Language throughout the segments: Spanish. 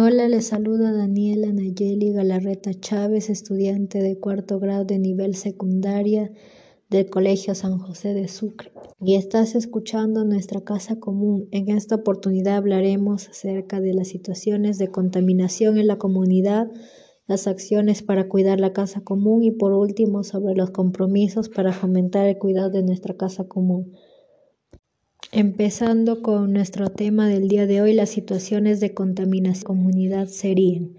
Hola, les saluda Daniela Nayeli Galarreta Chávez, estudiante de cuarto grado de nivel secundaria del Colegio San José de Sucre. Y estás escuchando nuestra casa común. En esta oportunidad hablaremos acerca de las situaciones de contaminación en la comunidad, las acciones para cuidar la casa común y por último sobre los compromisos para fomentar el cuidado de nuestra casa común. Empezando con nuestro tema del día de hoy, las situaciones de contaminación comunidad serían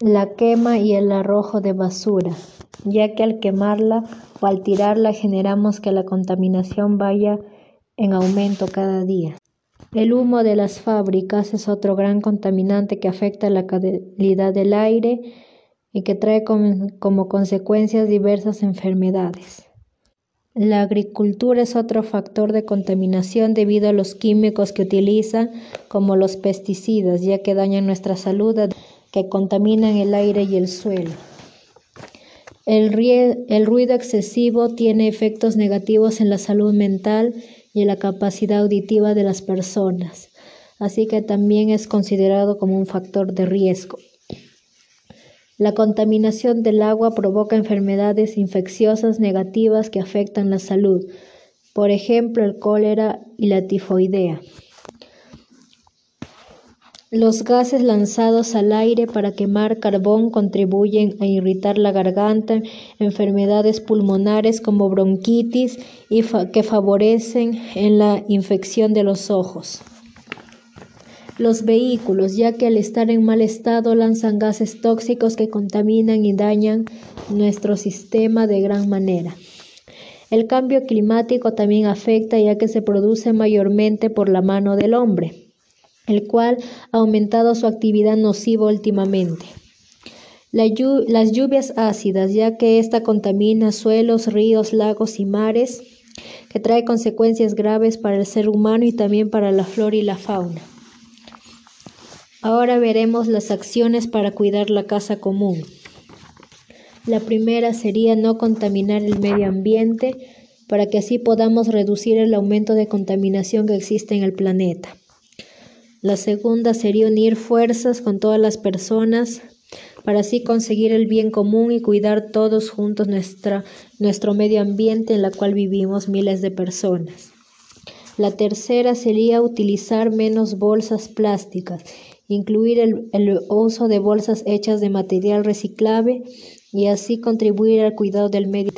la quema y el arrojo de basura, ya que al quemarla o al tirarla generamos que la contaminación vaya en aumento cada día. El humo de las fábricas es otro gran contaminante que afecta la calidad del aire y que trae como consecuencias diversas enfermedades. La agricultura es otro factor de contaminación debido a los químicos que utilizan, como los pesticidas, ya que dañan nuestra salud, que contaminan el aire y el suelo. El, el ruido excesivo tiene efectos negativos en la salud mental y en la capacidad auditiva de las personas, así que también es considerado como un factor de riesgo. La contaminación del agua provoca enfermedades infecciosas negativas que afectan la salud, por ejemplo el cólera y la tifoidea. Los gases lanzados al aire para quemar carbón contribuyen a irritar la garganta, enfermedades pulmonares como bronquitis y que favorecen en la infección de los ojos los vehículos, ya que al estar en mal estado lanzan gases tóxicos que contaminan y dañan nuestro sistema de gran manera. El cambio climático también afecta ya que se produce mayormente por la mano del hombre, el cual ha aumentado su actividad nociva últimamente. las lluvias ácidas, ya que ésta contamina suelos, ríos, lagos y mares, que trae consecuencias graves para el ser humano y también para la flora y la fauna. Ahora veremos las acciones para cuidar la casa común. La primera sería no contaminar el medio ambiente para que así podamos reducir el aumento de contaminación que existe en el planeta. La segunda sería unir fuerzas con todas las personas para así conseguir el bien común y cuidar todos juntos nuestra, nuestro medio ambiente en el cual vivimos miles de personas. La tercera sería utilizar menos bolsas plásticas incluir el, uso de bolsas hechas de material reciclable y así contribuir al cuidado del medio.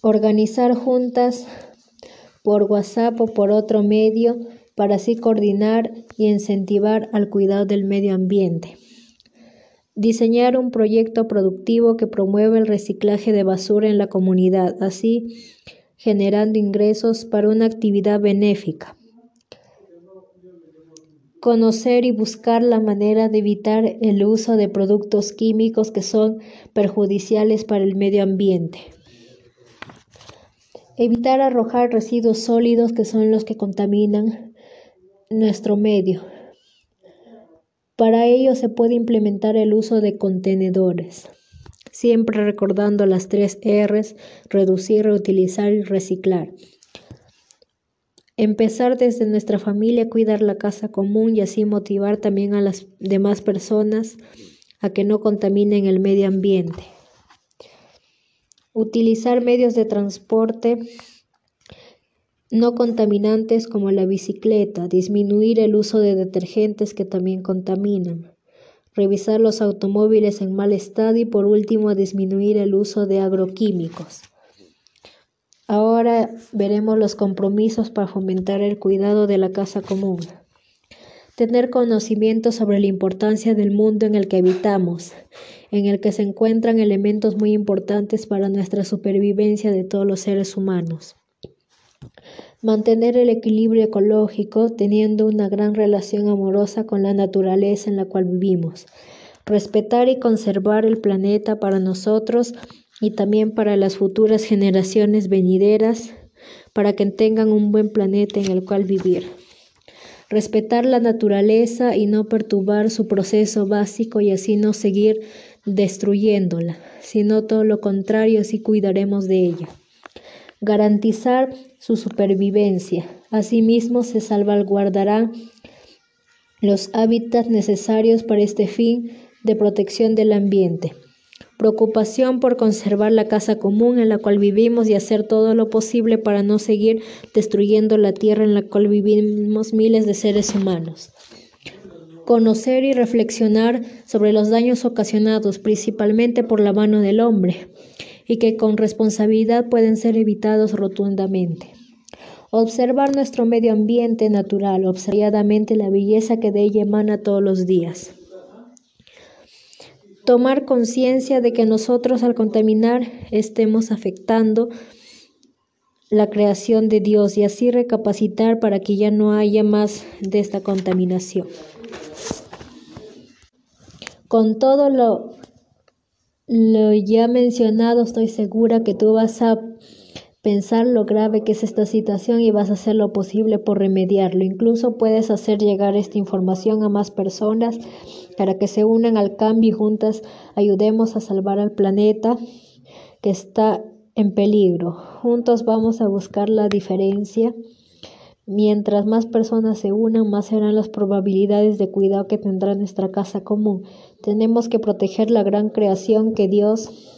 Organizar juntas por WhatsApp o por otro medio para así coordinar y incentivar al cuidado del medio ambiente. Diseñar un proyecto productivo que promueva el reciclaje de basura en la comunidad, así generando ingresos para una actividad benéfica. Conocer y buscar la manera de evitar el uso de productos químicos que son perjudiciales para el medio ambiente. Evitar arrojar residuos sólidos que son los que contaminan nuestro medio. Para ello se puede implementar el uso de contenedores, siempre recordando las tres R's, reducir, reutilizar y reciclar. Empezar desde nuestra familia a cuidar la casa común y así motivar también a las demás personas a que no contaminen el medio ambiente. Utilizar medios de transporte no contaminantes como la bicicleta, disminuir el uso de detergentes que también contaminan, revisar los automóviles en mal estado y por último disminuir el uso de agroquímicos. Ahora veremos los compromisos para fomentar el cuidado de la casa común. Tener conocimiento sobre la importancia del mundo en el que habitamos, en el que se encuentran elementos muy importantes para nuestra supervivencia de todos los seres humanos. Mantener el equilibrio ecológico teniendo una gran relación amorosa con la naturaleza en la cual vivimos. Respetar y conservar el planeta para nosotros y también para las futuras generaciones venideras, para que tengan un buen planeta en el cual vivir. Respetar la naturaleza y no perturbar su proceso básico y así no seguir destruyéndola, sino todo lo contrario, así cuidaremos de ella. Garantizar su supervivencia. Asimismo, se salvaguardarán los hábitats necesarios para este fin de protección del ambiente. Preocupación por conservar la casa común en la cual vivimos y hacer todo lo posible para no seguir destruyendo la tierra en la cual vivimos miles de seres humanos. Conocer y reflexionar sobre los daños ocasionados principalmente por la mano del hombre y que con responsabilidad pueden ser evitados rotundamente. Observar nuestro medio ambiente natural, observadamente la belleza que de ella emana todos los días. Tomar conciencia de que nosotros al contaminar estemos afectando la creación de Dios y así recapacitar para que ya no haya más de esta contaminación. Con todo lo, lo ya mencionado, estoy segura que tú vas a pensar lo grave que es esta situación y vas a hacer lo posible por remediarlo. Incluso puedes hacer llegar esta información a más personas para que se unan al cambio y juntas ayudemos a salvar al planeta que está en peligro. Juntos vamos a buscar la diferencia. Mientras más personas se unan, más serán las probabilidades de cuidado que tendrá nuestra casa común. Tenemos que proteger la gran creación que Dios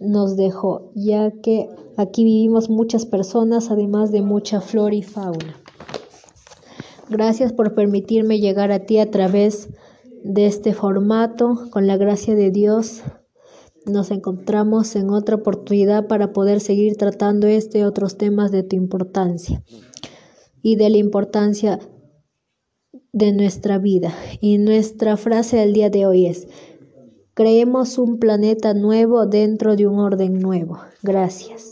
nos dejó, ya que aquí vivimos muchas personas, además de mucha flora y fauna. Gracias por permitirme llegar a ti a través de este formato. Con la gracia de Dios nos encontramos en otra oportunidad para poder seguir tratando este y otros temas de tu importancia y de la importancia de nuestra vida. Y nuestra frase del día de hoy es, Creemos un planeta nuevo dentro de un orden nuevo. Gracias.